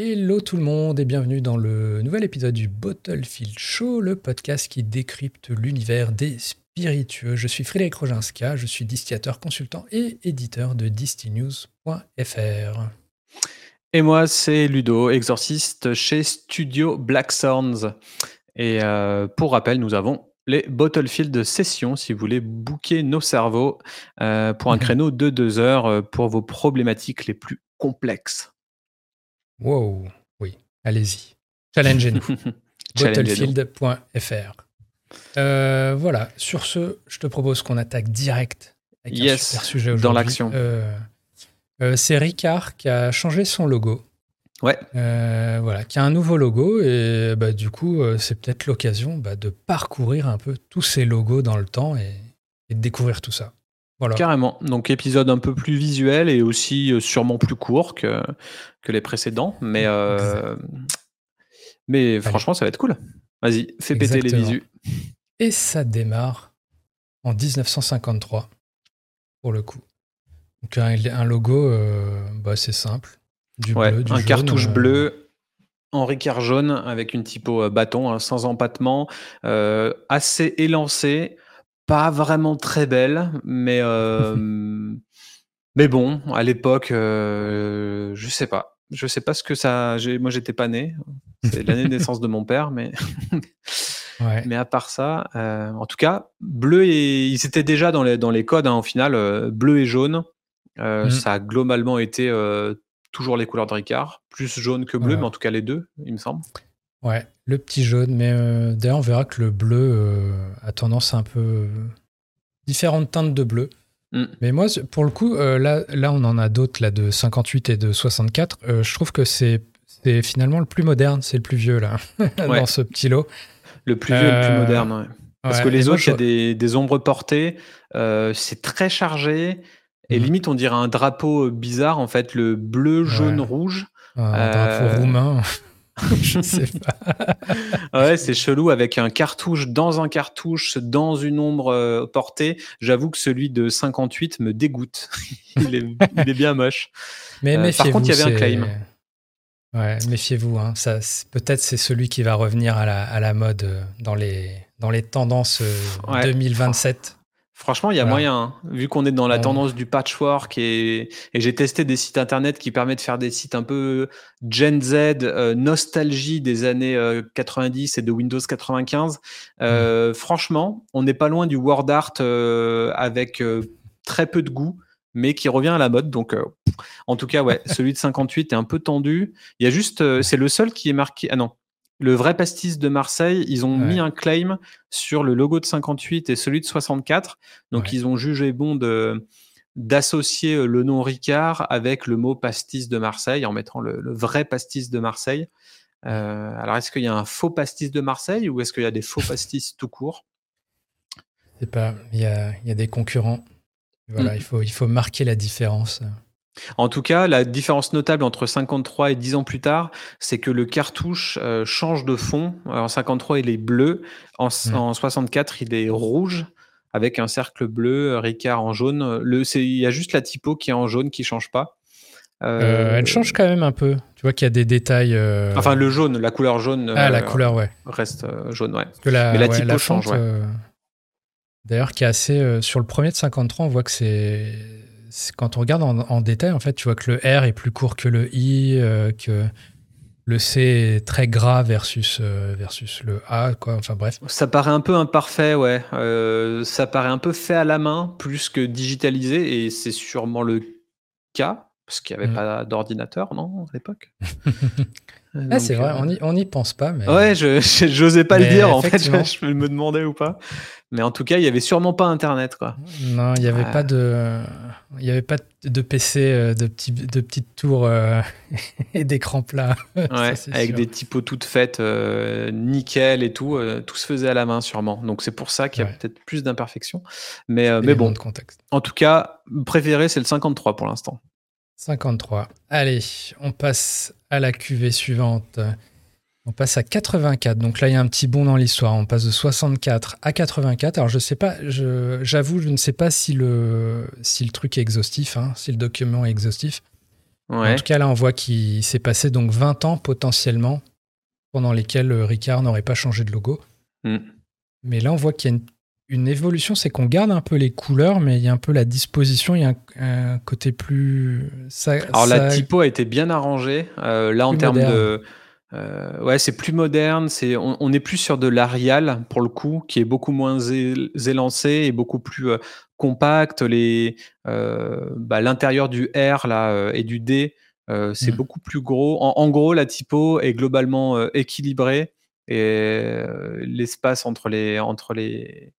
Hello tout le monde et bienvenue dans le nouvel épisode du Bottlefield Show, le podcast qui décrypte l'univers des spiritueux. Je suis Frédéric Roginska, je suis distillateur consultant et éditeur de distinews.fr. Et moi, c'est Ludo, exorciste chez Studio Black Sounds. Et euh, pour rappel, nous avons les Bottlefield sessions si vous voulez booker nos cerveaux euh, pour un créneau de deux heures euh, pour vos problématiques les plus complexes. Wow, oui, allez-y. Challengez-nous. Battlefield.fr. Euh, voilà, sur ce, je te propose qu'on attaque direct avec yes, un super sujet Dans l'action. Euh, euh, c'est Ricard qui a changé son logo. Ouais. voilà, qui a un nouveau logo et bah, du coup, c'est peut-être l'occasion bah, de parcourir un peu tous ces logos dans le temps et de découvrir tout ça. Carrément. Donc épisode un peu plus visuel et aussi euh, sûrement plus court que, que les précédents. Mais, euh, mais franchement, ça va être cool. Vas-y, fais péter les visus. Et ça démarre en 1953, pour le coup. Donc un, logo, euh, bah, c'est simple. Du bleu, un cartouche bleu, Henri jaune avec une typo bâton, hein, sans empattement, assez élancé pas vraiment très belle, mais euh, mais bon, à l'époque, euh, je sais pas. Je sais pas ce que ça. Moi, j'étais pas né. C'est l'année de naissance de mon père, mais mais à part ça, euh, en tout cas, bleu et ils étaient déjà dans les dans les codes. Hein, au final, bleu et jaune, mmh. ça a globalement été toujours les couleurs de Ricard, plus jaune que bleu, mais en tout cas les deux, il me semble. Ouais, le petit jaune, mais euh, d'ailleurs on verra que le bleu euh, a tendance à un peu euh, différentes teintes de bleu. Mm. Mais moi, pour le coup, là, là on en a d'autres là de 58 et de 64. je trouve que c'est finalement le plus moderne, c'est le plus vieux là dans ce petit lot. Le plus vieux, le plus moderne. Ouais. Parce que les autres, il y a des, des, ombres portées, c'est très chargé. Et mm. limite, on dirait un drapeau bizarre, en fait, le bleu, jaune, rouge. un drapeau roumain. je sais pas. ouais, c'est chelou avec un cartouche dans un cartouche, dans une ombre euh, portée. J'avoue que celui de 58 me dégoûte. il, est, bien moche. Mais euh, par contre, il y avait un claim. Ouais, méfiez-vous. Hein. Ça, peut-être c'est celui qui va revenir à la, à la mode euh, dans les, dans les tendances 2027. Franchement, il y a moyen, hein. vu qu'on est dans la tendance du patchwork et, j'ai testé des sites internet qui permettent de faire des sites un peu Gen Z, euh, nostalgie des années 90 euh, et de Windows 95. Euh, franchement, on n'est pas loin du word art avec très peu de goût, mais qui revient à la mode. Donc, en tout cas, ouais, celui de 58 est un peu tendu. Il y a juste, c'est le seul qui est marqué. Ah non, le vrai pastis de Marseille, ils ont mis un claim sur le logo de 58 et celui de 64. Donc, ils ont jugé bon de d'associer euh, le nom Ricard avec le mot pastis de Marseille en mettant le, vrai pastis de Marseille. Euh, alors, est-ce qu'il y a un faux pastis de Marseille ou est-ce qu'il y a des faux pastis tout court? C'est pas. Il y a, y a, des concurrents. Voilà, mm. il, faut, il faut marquer la différence. En tout cas, la différence notable entre 53 et 10 ans plus tard, c'est que le cartouche euh, change de fond. En 53, il est bleu. En, 64, mmh. il est rouge avec un cercle bleu, euh, Ricard en jaune. Le, il y a juste la typo qui est en jaune qui change pas. Euh, elle change quand même un peu. Tu vois qu'il y a des détails. Enfin, le jaune, la couleur jaune. Ah, la couleur, ouais. Reste jaune, ouais. Mais la typo change, ouais. D'ailleurs, qui est assez. sur le premier de 53, on voit que c'est quand on regarde en, détail, en fait, tu vois que le R est plus court que le I, euh, que le C est très gras versus, euh, versus le A, quoi. Enfin bref. Ça paraît un peu imparfait, ouais. Euh, ça paraît un peu fait à la main plus que digitalisé, et c'est sûrement le cas. Parce qu'il n'y avait mm. pas d'ordinateur, non, à l'époque? ah, C'est vrai, on n'y pense pas. Mais... Ouais, je n'osais pas le dire, en fait, je, me demandais ou pas. Mais en tout cas, il n'y avait sûrement pas Internet, quoi. Non, il n'y avait, pas de... il y avait pas de PC, euh, de, petits, de petites tours euh, et d'écran plat. Ouais, avec des typos toutes faites, euh, nickel et tout. tout se faisait à la main, sûrement. Donc c'est pour ça qu'il y a peut-être plus d'imperfections. Mais, mais bon, de contexte. en tout cas, préféré, c'est le 53 pour l'instant. 53. Allez, on passe à la cuvée suivante. On passe à 84. Donc là, il y a un petit bond dans l'histoire. On passe de 64 à 84. Alors, je sais pas, j'avoue, je, ne sais pas si le, si le truc est exhaustif, hein, si le document est exhaustif. En tout cas, là, on voit qu'il s'est passé donc 20 ans potentiellement pendant lesquels Ricard n'aurait pas changé de logo. Mm. Mais là, on voit qu'il y a une, évolution, c'est qu'on garde un peu les couleurs, mais il y a un peu la disposition, il y a un, côté plus. Alors la typo a été bien arrangée. Euh, là, en termes de. Euh, ouais, c'est plus moderne. C'est on, est plus sur de l'Arial pour le coup, qui est beaucoup moins élancé et beaucoup plus euh, compact. Les bah, l'intérieur du R là et du D, c'est mm. beaucoup plus gros. En, gros, la typo est globalement équilibrée et l'espace entre les entre les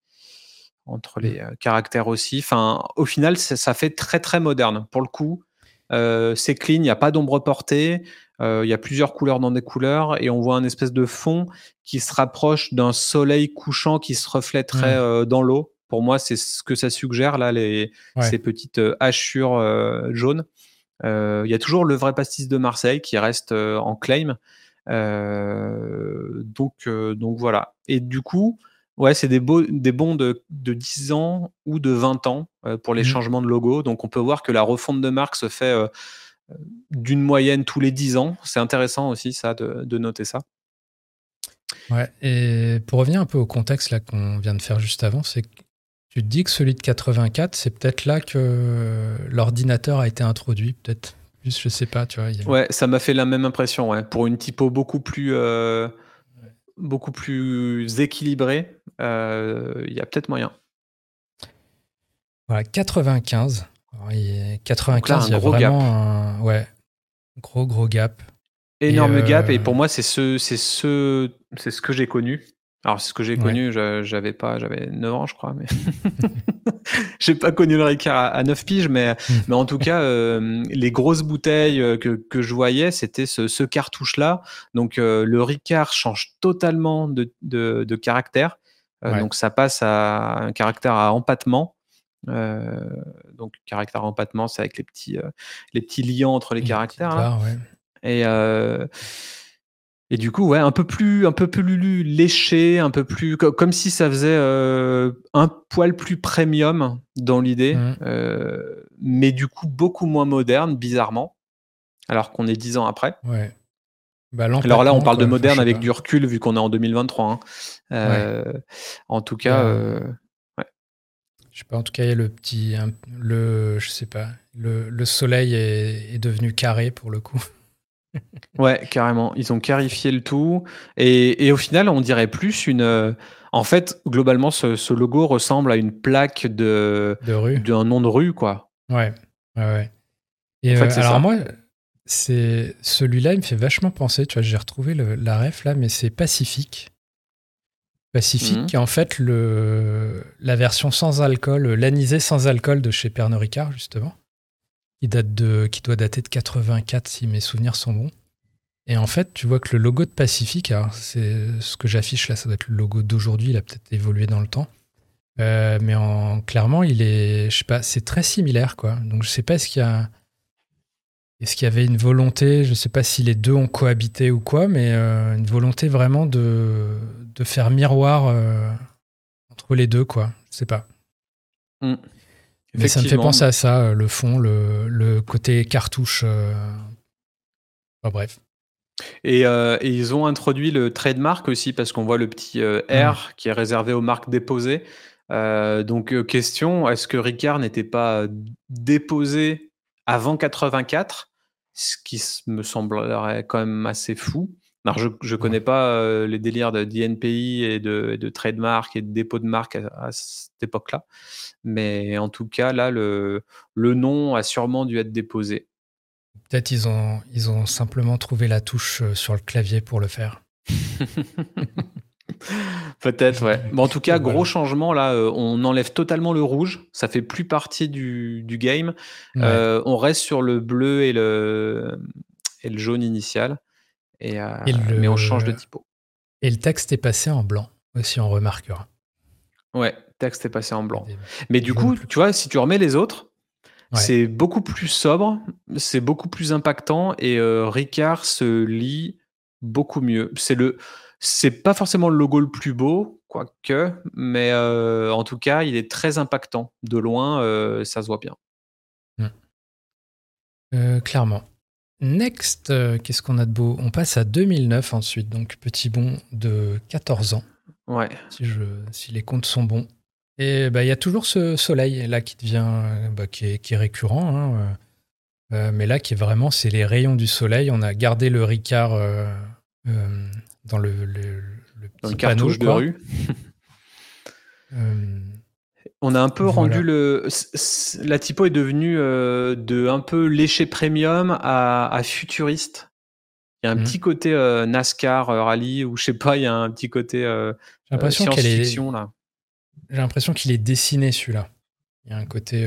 entre les mmh. caractères aussi. Enfin, au final, ça, fait très très moderne. Pour le coup, c'est clean, il n'y a pas d'ombre portée, il y a plusieurs couleurs dans des couleurs et on voit un espèce de fond qui se rapproche d'un soleil couchant qui se reflèterait mmh. dans l'eau. Pour moi, c'est ce que ça suggère là, les, ces petites hachures jaunes. Il y a toujours le vrai pastis de Marseille qui reste en claim. Euh, donc, euh, donc voilà. Et du coup, ouais, c'est des, des bons de, de, 10 ans ou de 20 ans euh, pour les mmh. changements de logo. Donc on peut voir que la refonte de marque se fait d'une moyenne tous les 10 ans. C'est intéressant aussi ça de, de, noter ça. Ouais, et pour revenir un peu au contexte là qu'on vient de faire juste avant, c'est que tu te dis que celui de 84, c'est peut-être là que l'ordinateur a été introduit, peut-être je sais pas, tu vois. Ouais, ça m'a fait la même impression, ouais. Pour une typo beaucoup plus, euh, beaucoup plus équilibrée, euh, il y a peut-être moyen. Voilà, 95. 95, il y a gros vraiment gap. un ouais, gros, gros gap. Énorme gap, et euh, pour moi, c'est ce, c'est ce, c'est ce que j'ai connu. Alors, c'est ce que j'ai connu, j'avais pas, j'avais 9 ans, je crois, mais j'ai pas connu le Ricard à, 9 piges, mais, mais en tout cas, euh, les grosses bouteilles euh, que, que je voyais, c'était ce, ce cartouche-là. Donc, euh, le Ricard change totalement de, de, de caractère. Donc, ça passe à un caractère à empattement. donc, caractère à empattement, c'est avec les petits, les petits liants entre les caractères. Là. Et et du coup, ouais, un peu plus, un peu plus léché, un peu plus comme si ça faisait euh, un poil plus premium dans l'idée, mmh. euh, mais du coup beaucoup moins moderne, bizarrement, alors qu'on est dix ans après. Ouais. Bah, alors là, on parle de moderne avec du recul vu qu'on est en 2023. Hein. Euh, en tout cas, ouais. Je sais pas. En tout cas, il y a le petit, le, je sais pas, le, le soleil est, est devenu carré pour le coup. Ouais, carrément. Ils ont clarifié le tout. Et, au final, on dirait plus une. Euh, en fait, globalement, ce, logo ressemble à une plaque de, de rue. d'un nom de rue, quoi. Ouais, ouais, ouais. Et euh, alors, moi, c'est celui-là, il me fait vachement penser. Tu vois, j'ai retrouvé la ref là, mais c'est Pacifique. Pacifique, mmh. en fait le, la version sans alcool, l'anisé sans alcool de chez Pernod Ricard, justement date de, qui doit dater de 84 si mes souvenirs sont bons. Et en fait, tu vois que le logo de Pacific, c'est ce que j'affiche là, ça doit être le logo d'aujourd'hui, il a peut-être évolué dans le temps. Euh, mais en, clairement, il est, je sais pas, c'est très similaire, quoi. Donc je sais pas est-ce qu'il y a, est-ce qu'il y avait une volonté, je sais pas si les deux ont cohabité ou quoi, mais euh, une volonté vraiment de, de faire miroir euh, entre les deux, quoi. Je sais pas. Mm. Mais ça me fait penser à ça, euh, le fond, le, côté cartouche. Euh, bref. Euh, et, ils ont introduit le trademark aussi, parce qu'on voit le petit R qui est réservé aux marques déposées. donc, question est-ce que Ricard n'était pas déposé avant 84 Ce qui me semblerait quand même assez fou. Alors, je ne connais pas les délires d'INPI et de, de trademark et de dépôt de marque à cette époque-là. Mais en tout cas, là, le, le nom a sûrement dû être déposé. Peut-être ils ont, ils ont simplement trouvé la touche euh, sur le clavier pour le faire. Peut-être, ouais. Mais en tout cas, gros changement là. Euh, on enlève totalement le rouge. Ça fait plus partie du, du game. Euh, on reste sur le bleu et le, et le jaune initial. Et, Mais on change de typo. Et le texte est passé en blanc aussi, on remarquera. Ouais, texte est passé en blanc. Mais du coup, tu vois, si tu remets les autres, c'est beaucoup plus sobre, c'est beaucoup plus impactant et euh, Ricard se lit beaucoup mieux. C'est le, c'est pas forcément le logo le plus beau, quoique, mais euh, en tout cas, il est très impactant. De loin, euh, ça se voit bien. Hmm. clairement. Next, qu'est-ce qu'on a de beau? On passe à 2009 ensuite, donc petit bond de 14 ans. Ouais. Si, je, si les comptes sont bons. Et bah, il y a toujours ce soleil là qui devient, bah, qui, est, qui, est, récurrent. Hein, mais là, qui est vraiment, c'est les rayons du soleil. On a gardé le Ricard dans le, le, le petit panneau, de rue. On a un peu rendu le. La typo est devenue euh, de un peu léché premium à, futuriste. Il y a un mmh. petit côté euh, NASCAR, euh, rallye, ou je sais pas, il y a un petit côté J'ai l'impression science-fiction là. J'ai l'impression qu'il est dessiné celui-là. Il y a un côté,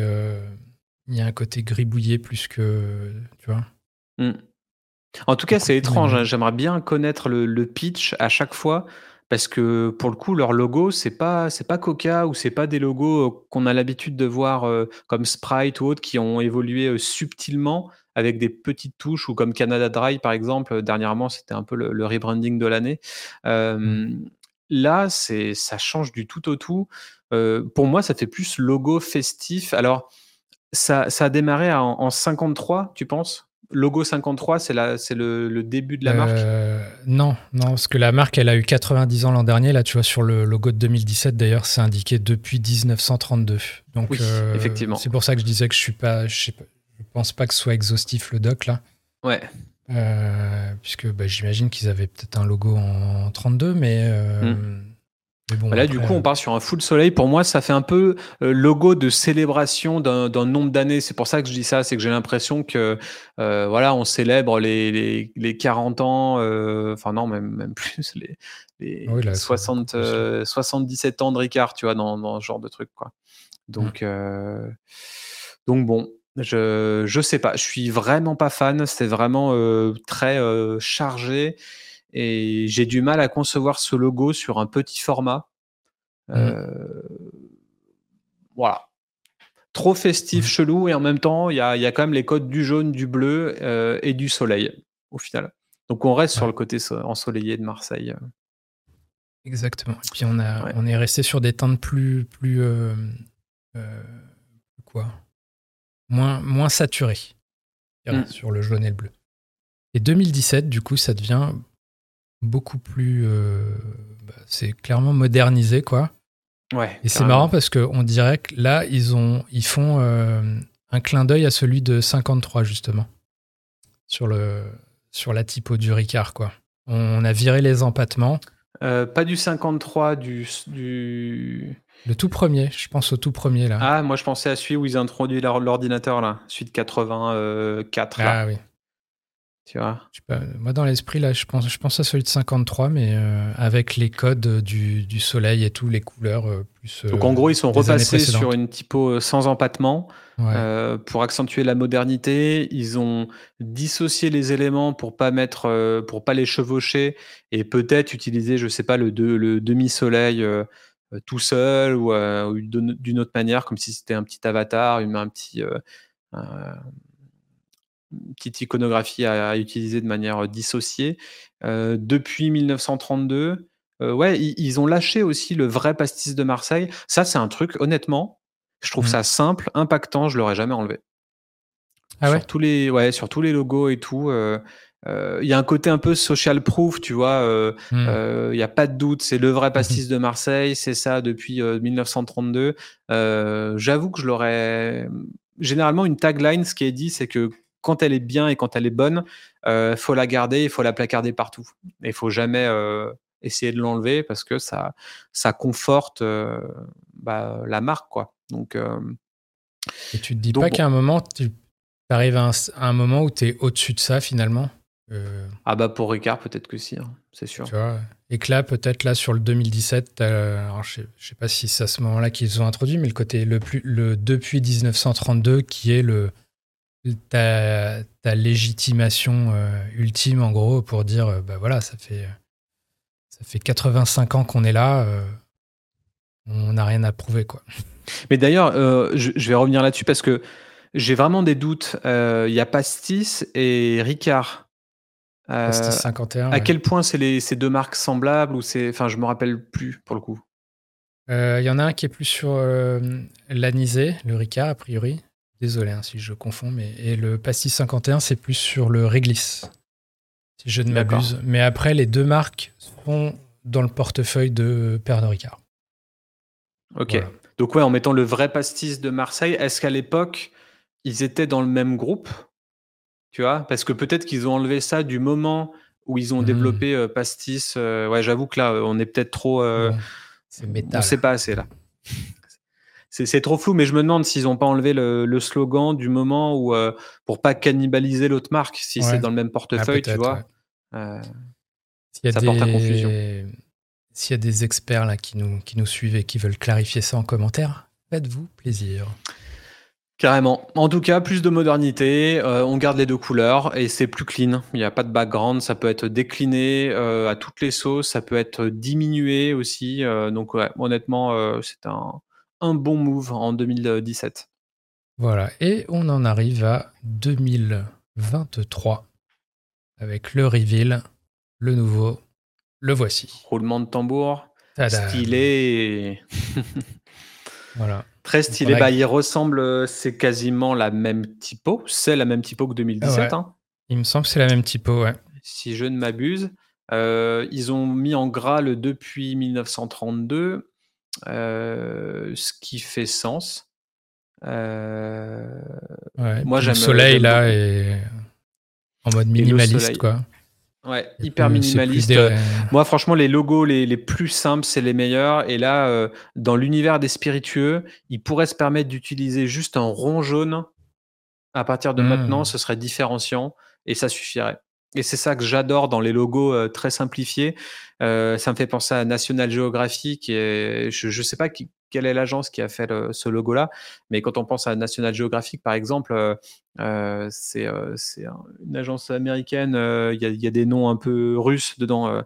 il y a un côté gribouillé plus que, tu vois. Mmh. En tout cas, c'est étrange. Hein. J'aimerais bien connaître le, pitch à chaque fois parce que pour le coup, leur logo, c'est pas c'est pas Coca ou c'est pas des logos euh, qu'on a l'habitude de voir euh, comme Sprite ou autres qui ont évolué euh, subtilement avec des petites touches ou comme Canada Dry par exemple. Dernièrement, c'était un peu le, rebranding de l'année. Mmh. Là, c'est ça change du tout au tout. pour moi, ça fait plus logo festif. Alors, ça, ça a démarré en, en 53, tu penses? Logo 53, c'est le, début de la marque? Euh, Non, non, parce que la marque, elle a eu 90 ans l'an dernier. Là, tu vois, sur le logo de 2017, d'ailleurs, c'est indiqué depuis 1932. Donc, oui, euh, effectivement. C'est pour ça que je disais que je suis pas, je, sais pense pas que ce soit exhaustif le doc là. Ouais. Euh, puisque bah, j'imagine qu'ils avaient peut-être un logo en 32, mais. Hmm. Bah là, du coup, on euh, part sur un full soleil. Pour moi, ça fait un peu euh, logo de célébration d'un nombre d'années. C'est pour ça que je dis ça. C'est que j'ai l'impression que, euh, voilà, on célèbre les, les, 40 ans, enfin, non, même, même plus, les, 60, 77 ans de Ricard, tu vois, dans, dans, ce genre de truc, quoi. Donc, donc bon. Je, je sais pas, je suis vraiment pas fan. C'est vraiment très chargé. Et j'ai du mal à concevoir ce logo sur un petit format. Mmh. Euh, voilà. Trop festif, mmh. chelou, et en même temps, il y a, y a, quand même les codes du jaune, du bleu euh, et du soleil, au final. Donc on reste sur le côté ensoleillé de Marseille. Exactement. Et puis on, a, on est resté sur des teintes plus. plus euh, quoi? Moins, moins saturées. Mmh. Sur le jaune et le bleu. Et 2017, du coup, ça devient beaucoup plus. Euh, bah, c'est clairement modernisé, quoi. Ouais. Et c'est marrant parce qu'on dirait que là, ils, ont, ils font euh, un clin d'œil à celui de 53, justement. Sur, le, sur la typo du Ricard, quoi. On a viré les empattements. Euh, pas du 53, du, du. Le tout premier, je pense au tout premier là. Ah, moi je pensais à celui où ils ont introduit l'ordinateur là, suite 84. Ah oui. Tu vois moi, dans l'esprit, là, je pense, je pense à celui de 53, mais euh, avec les codes du, du, soleil et tout, les couleurs euh, plus. Euh, Donc, en gros, ils sont repassés sur une typo sans empattement pour accentuer la modernité. Ils ont dissocié les éléments pour pas mettre, pour pas les chevaucher et peut-être utiliser, je sais pas, le, le demi-soleil tout seul ou, d'une autre manière, comme si c'était un petit avatar, une, un petit petite iconographie à, utiliser de manière dissociée. depuis 1932, ouais, ils, ont lâché aussi le vrai pastis de Marseille. Ça, c'est un truc, honnêtement, je trouve mmh. ça simple, impactant, je l'aurais jamais enlevé. Ah sur tous les, ouais, sur tous les logos et tout. Il y a un côté un peu social proof, tu vois. Il mmh. n'y a pas de doute, c'est le vrai mmh pastis de Marseille, c'est ça depuis 1932. J'avoue que je l'aurais. Généralement, une tagline, ce qui est dit, c'est que quand elle est bien et quand elle est bonne, euh, faut la garder, il faut la placarder partout. Et il faut jamais euh, essayer de l'enlever parce que ça, ça conforte euh, bah, la marque, quoi. Donc, et tu te dis pas qu'à un moment, tu arrives à un, moment où tu es au-dessus de ça finalement Ah bah pour Ricard, peut-être que si, hein, c'est sûr. Tu vois, et que là, peut-être là sur le 2017, alors je sais, sais pas si c'est à ce moment-là qu'ils ont introduit, mais le côté le plus le depuis 1932 qui est le ta, ta légitimation euh, ultime, en gros, pour dire, euh, bah voilà, ça fait, ça fait 85 ans qu'on est là, euh, on n'a rien à prouver, quoi. Mais d'ailleurs, je, vais revenir là-dessus parce que j'ai vraiment des doutes. Il y a Pastis et Ricard. Pastis 51. À quel point c'est ces deux marques semblables ou c'est, enfin, je me rappelle plus pour le coup. Il y en a un qui est plus sur l'anisé, le Ricard a priori Désolé hein, si je confonds, mais et le pastis 51, c'est plus sur le réglisse, si je ne m'abuse. Mais après, les deux marques sont dans le portefeuille de Pernod Ricard. Ok. Donc ouais, en mettant le vrai pastis de Marseille, est-ce qu'à l'époque, ils étaient dans le même groupe Tu vois? Parce que peut-être qu'ils ont enlevé ça du moment où ils ont hmm. développé euh, pastis. Euh, ouais, j'avoue que là, on est peut-être trop... Euh, c'est métal. On sait pas assez là. C'est trop flou, mais je me demande s'ils n'ont pas enlevé le, slogan du moment où, pour pas cannibaliser l'autre marque, si c'est dans le même portefeuille, ah, tu vois. ça porte à confusion. S'il y a des experts là qui nous, qui nous suivent et qui veulent clarifier ça en commentaire, faites-vous plaisir. Carrément. En tout cas, plus de modernité, euh, on garde les deux couleurs et c'est plus clean. Il n'y a pas de background, ça peut être décliné euh, à toutes les sauces, ça peut être diminué aussi. Euh, donc honnêtement, c'est un, un, bon move en 2017. Voilà, et on en arrive à 2023 avec le reveal, le nouveau le voici. Roulement de tambour. Stylé. voilà. Très stylé. Bah, il ressemble, c'est quasiment la même typo. C'est la même typo que 2017. Hein. Il me semble que c'est la même typo, ouais. Si je ne m'abuse. Euh, ils ont mis en gras le depuis 1932, euh, ce qui fait sens. Moi, j'aime. Le soleil, là, est en mode minimaliste, quoi. Ouais, hyper minimaliste. Moi, franchement, les logos les, les plus simples, c'est les meilleurs. Et là, euh, dans l'univers des spiritueux, ils pourraient se permettre d'utiliser juste un rond jaune. À partir de maintenant, hmm. ce serait différenciant et ça suffirait. Et c'est ça que j'adore dans les logos euh, très simplifiés. Euh, ça me fait penser à National Geographic et je ne sais pas qui, quelle est l'agence qui a fait ce logo-là. Mais quand on pense à National Geographic, par exemple, euh, c'est une agence américaine. Il y, a des noms un peu russes dedans.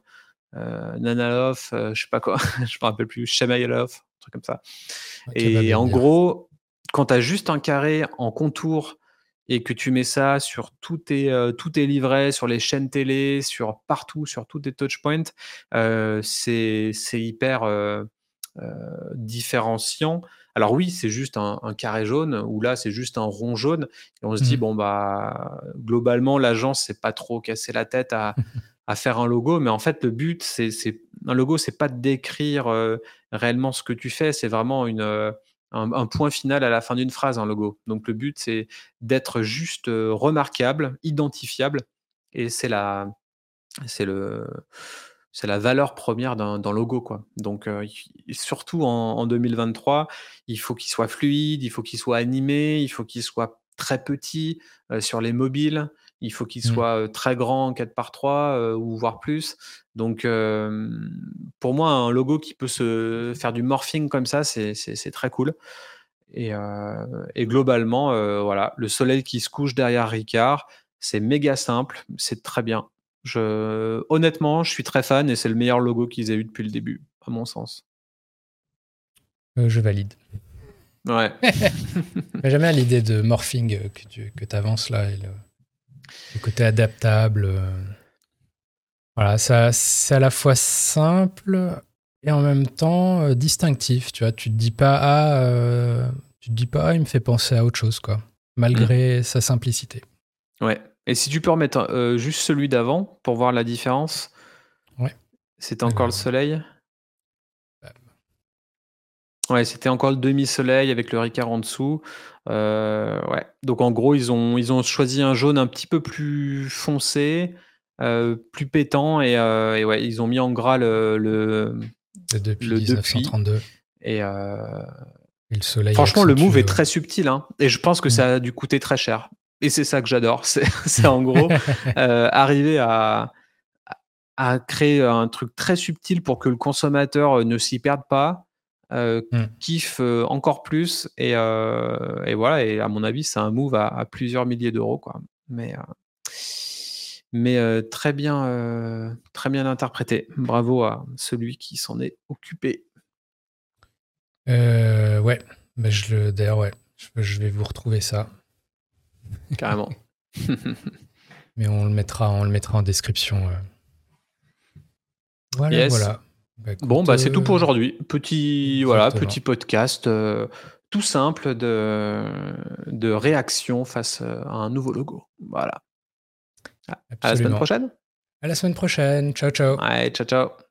Nanalov, je sais pas quoi, je me rappelle plus, Shemailov, un truc comme ça. et en gros, quand tu as juste un carré en contour et que tu mets ça sur tous tes, tous tes livrets, sur les chaînes télé, sur partout, sur tous tes touchpoints, c'est hyper euh, différenciant. Alors oui, c'est juste un, carré jaune, ou là, c'est juste un rond jaune. Et on se dit, mmh. bon, bah, globalement, l'agence s'est pas trop cassé la tête à, faire un logo, mais en fait, le but, c'est un logo, c'est pas de décrire euh, réellement ce que tu fais, c'est vraiment une, euh, un, point final à la fin d'une phrase, un logo. Donc le but, c'est d'être juste remarquable, identifiable, et c'est la, c'est le, c'est la valeur première d'un logo. Quoi. Donc, euh, surtout en, 2023, il faut qu'il soit fluide, il faut qu'il soit animé, il faut qu'il soit très petit euh, sur les mobiles, il faut qu'il mmh. soit très grand 4 par 3 ou voire plus. Donc, pour moi, un logo qui peut se faire du morphing comme ça, c'est très cool. Et, et globalement, voilà, le soleil qui se couche derrière Ricard, c'est méga simple, c'est très bien. Je, honnêtement, je suis très fan et c'est le meilleur logo qu'ils aient eu depuis le début, à mon sens. Euh, je valide. Ouais. J'aime bien l'idée de morphing que tu que avances là, et le, côté adaptable. Euh. Voilà, ça, c'est à la fois simple et en même temps euh, distinctif. Tu vois, tu te dis pas ah, tu te dis pas ah, il me fait penser à autre chose quoi, malgré mmh. sa simplicité. Ouais, et si tu peux remettre euh, juste celui d'avant pour voir la différence. Ouais. C'était encore le soleil? Ouais, c'était encore le demi-soleil avec le Ricard en dessous. Euh, ouais. Donc en gros, ils ont, ils ont choisi un jaune un petit peu plus foncé, euh, plus pétant, et, ouais, ils ont mis en gras le, le, depuis 1932. Et, le soleil. Franchement, le move est très subtil, hein, et je pense que mm. ça a dû coûter très cher. Et c'est ça que j'adore. C'est en gros euh, arriver à, à créer un truc très subtil pour que le consommateur euh, ne s'y perde pas, euh, mmh. kiffe encore plus. Et, et, voilà, et à mon avis, c'est un move à, plusieurs milliers d'euros. quoi. Mais, mais très, bien, très bien interprété. Bravo à celui qui s'en est occupé. ouais, bah, d'ailleurs, ouais, je vais vous retrouver ça. Carrément. Mais on le mettra, on le mettra en description. Euh. Voilà, voilà. Bah, bon, bah, c'est tout pour euh, aujourd'hui. Petit, voilà, petit podcast. Euh, tout simple de, de réaction face à un nouveau logo. Voilà. À la semaine prochaine. À la semaine prochaine. Ciao, ciao. Ouais, ciao, ciao.